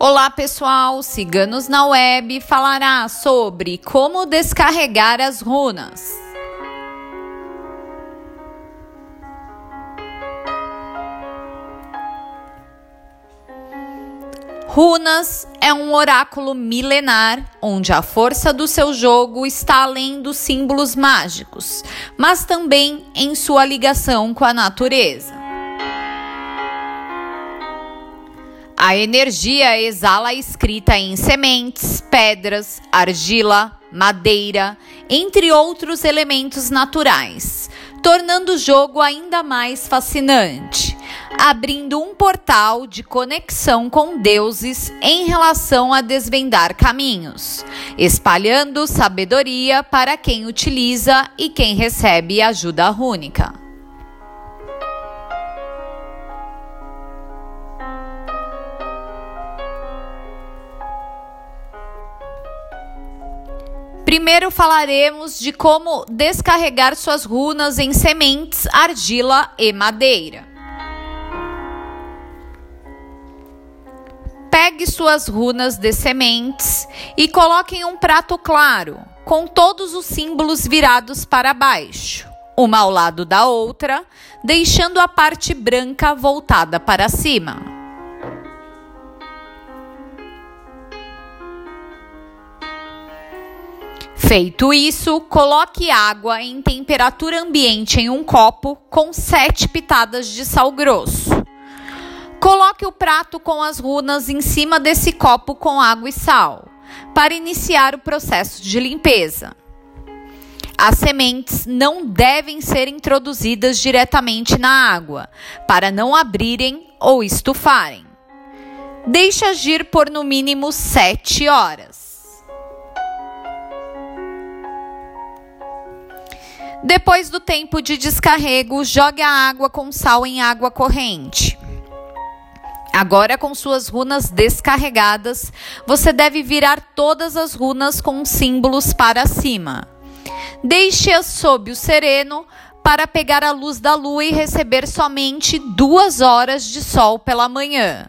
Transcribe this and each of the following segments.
Olá pessoal, Ciganos na Web falará sobre como descarregar as runas. Runas é um oráculo milenar onde a força do seu jogo está além dos símbolos mágicos, mas também em sua ligação com a natureza. A energia exala escrita em sementes, pedras, argila, madeira, entre outros elementos naturais, tornando o jogo ainda mais fascinante, abrindo um portal de conexão com deuses em relação a desvendar caminhos, espalhando sabedoria para quem utiliza e quem recebe ajuda rúnica. Primeiro falaremos de como descarregar suas runas em sementes, argila e madeira. Pegue suas runas de sementes e coloque em um prato claro, com todos os símbolos virados para baixo, uma ao lado da outra, deixando a parte branca voltada para cima. Feito isso, coloque água em temperatura ambiente em um copo com 7 pitadas de sal grosso. Coloque o prato com as runas em cima desse copo com água e sal, para iniciar o processo de limpeza. As sementes não devem ser introduzidas diretamente na água, para não abrirem ou estufarem. Deixe agir por no mínimo 7 horas. Depois do tempo de descarrego, jogue a água com sal em água corrente. Agora, com suas runas descarregadas, você deve virar todas as runas com símbolos para cima. Deixe-as sob o sereno para pegar a luz da lua e receber somente duas horas de sol pela manhã.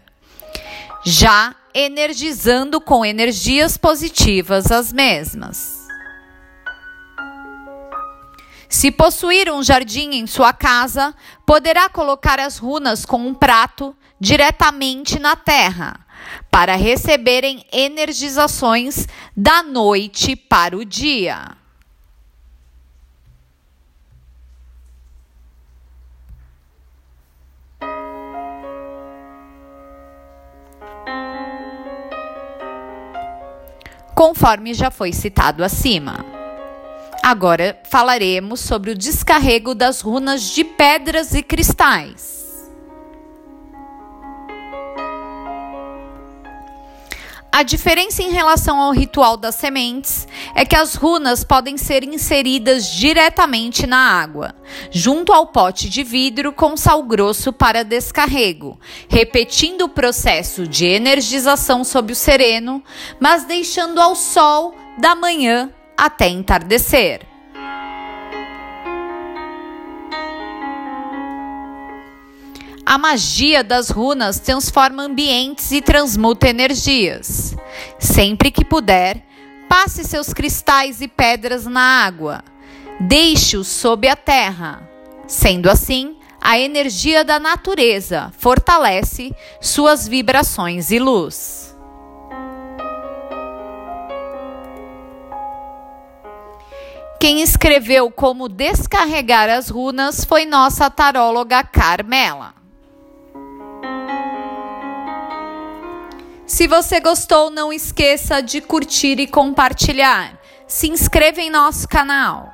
Já energizando com energias positivas as mesmas. Se possuir um jardim em sua casa, poderá colocar as runas com um prato diretamente na terra, para receberem energizações da noite para o dia. Conforme já foi citado acima. Agora falaremos sobre o descarrego das runas de pedras e cristais. A diferença em relação ao ritual das sementes é que as runas podem ser inseridas diretamente na água, junto ao pote de vidro com sal grosso para descarrego, repetindo o processo de energização sob o sereno, mas deixando ao sol da manhã até entardecer. A magia das runas transforma ambientes e transmuta energias. Sempre que puder, passe seus cristais e pedras na água. Deixe-os sob a terra. Sendo assim, a energia da natureza fortalece suas vibrações e luz. Quem escreveu como descarregar as runas foi nossa taróloga Carmela. Se você gostou, não esqueça de curtir e compartilhar. Se inscreva em nosso canal.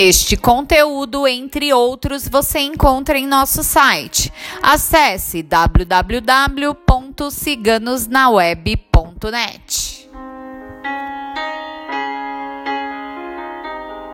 Este conteúdo, entre outros, você encontra em nosso site. Acesse www.ciganosnaweb.net.